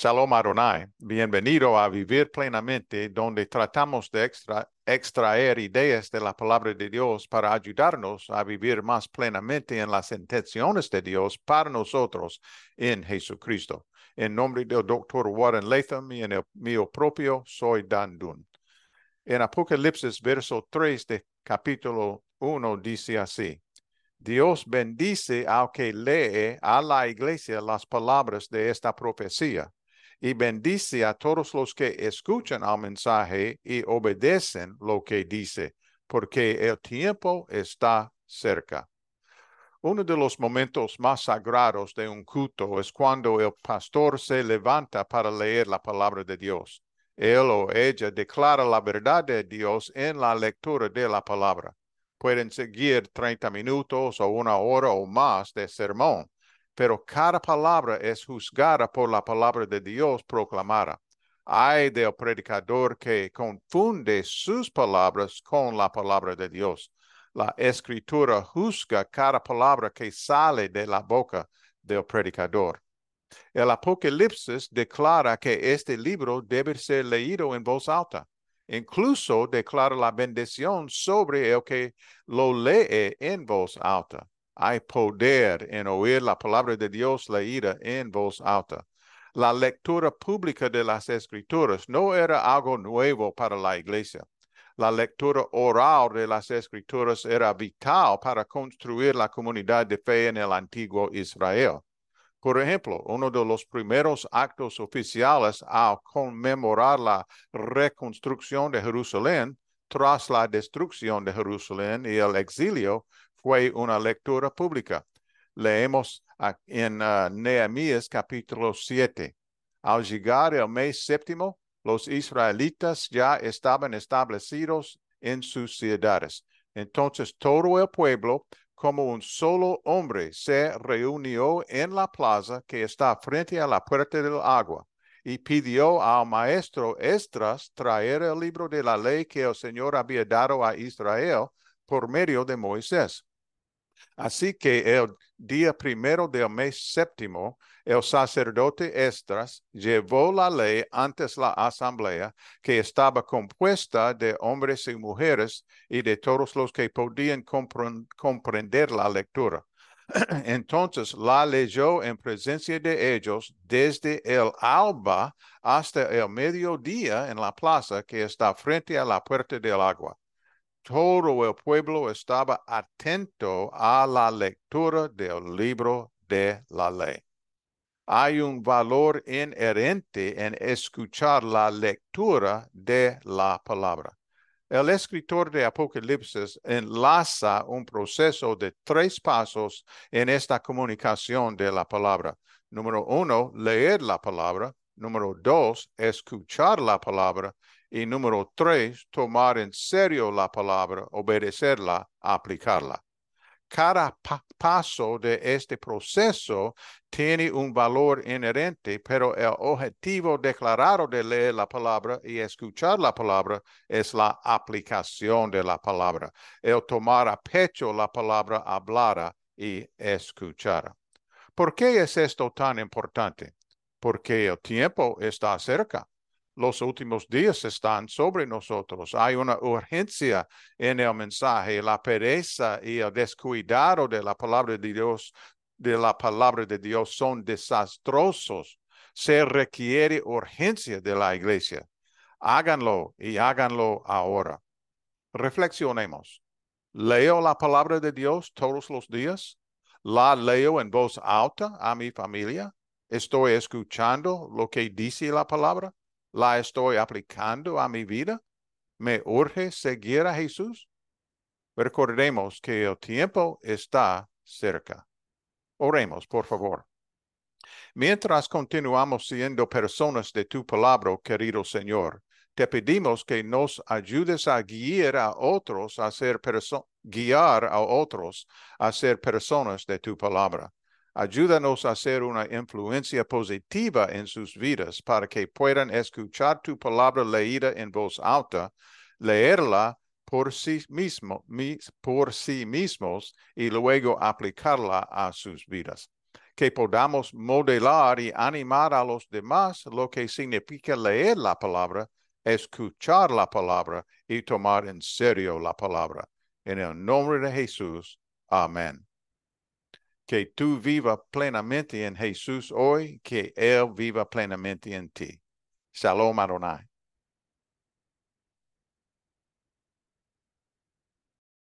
Shalom Adonai, bienvenido a Vivir Plenamente, donde tratamos de extra, extraer ideas de la palabra de Dios para ayudarnos a vivir más plenamente en las intenciones de Dios para nosotros en Jesucristo. En nombre del doctor Warren Latham y en el mío propio, soy Dan Dun. En Apocalipsis, verso 3 de capítulo 1 dice así. Dios bendice al que lee a la iglesia las palabras de esta profecía y bendice a todos los que escuchan al mensaje y obedecen lo que dice, porque el tiempo está cerca. Uno de los momentos más sagrados de un culto es cuando el pastor se levanta para leer la palabra de Dios. Él o ella declara la verdad de Dios en la lectura de la palabra. Pueden seguir 30 minutos o una hora o más de sermón pero cada palabra es juzgada por la palabra de Dios proclamada. Hay del predicador que confunde sus palabras con la palabra de Dios. La escritura juzga cada palabra que sale de la boca del predicador. El Apocalipsis declara que este libro debe ser leído en voz alta. Incluso declara la bendición sobre el que lo lee en voz alta. Hay poder en oír la palabra de Dios leída en voz alta. La lectura pública de las escrituras no era algo nuevo para la iglesia. La lectura oral de las escrituras era vital para construir la comunidad de fe en el antiguo Israel. Por ejemplo, uno de los primeros actos oficiales al conmemorar la reconstrucción de Jerusalén tras la destrucción de Jerusalén y el exilio fue una lectura pública. Leemos en uh, Nehemías capítulo 7. Al llegar el mes séptimo, los israelitas ya estaban establecidos en sus ciudades. Entonces todo el pueblo, como un solo hombre, se reunió en la plaza que está frente a la puerta del agua y pidió al maestro Estras traer el libro de la ley que el Señor había dado a Israel por medio de Moisés. Así que el día primero del mes séptimo, el sacerdote Estras llevó la ley antes la asamblea, que estaba compuesta de hombres y mujeres y de todos los que podían comprender la lectura. Entonces la leyó en presencia de ellos desde el alba hasta el mediodía en la plaza que está frente a la puerta del agua todo el pueblo estaba atento a la lectura del libro de la ley. Hay un valor inherente en escuchar la lectura de la palabra. El escritor de Apocalipsis enlaza un proceso de tres pasos en esta comunicación de la palabra. Número uno, leer la palabra. Número dos, escuchar la palabra. Y número tres, tomar en serio la palabra, obedecerla, aplicarla. Cada paso de este proceso tiene un valor inherente, pero el objetivo declarado de leer la palabra y escuchar la palabra es la aplicación de la palabra, el tomar a pecho la palabra hablada y escuchar. ¿Por qué es esto tan importante? Porque el tiempo está cerca los últimos días están sobre nosotros. Hay una urgencia en el mensaje. La pereza y el descuidado de la palabra de Dios, de la palabra de Dios son desastrosos. Se requiere urgencia de la iglesia. Háganlo y háganlo ahora. Reflexionemos. ¿Leo la palabra de Dios todos los días? ¿La leo en voz alta a mi familia? ¿Estoy escuchando lo que dice la palabra? La estoy aplicando a mi vida? ¿Me urge seguir a Jesús? Recordemos que el tiempo está cerca. Oremos, por favor. Mientras continuamos siendo personas de tu palabra, querido Señor, te pedimos que nos ayudes a guiar a otros a ser guiar a otros a ser personas de tu palabra. Ayúdanos a hacer una influencia positiva en sus vidas para que puedan escuchar tu palabra leída en voz alta, leerla por sí, mismo, por sí mismos y luego aplicarla a sus vidas. que podamos modelar y animar a los demás lo que significa leer la palabra, escuchar la palabra y tomar en serio la palabra. En el nombre de Jesús. Amén. Que tú viva plenamente en Jesús hoy, que Él viva plenamente en ti. Shalom Adonai.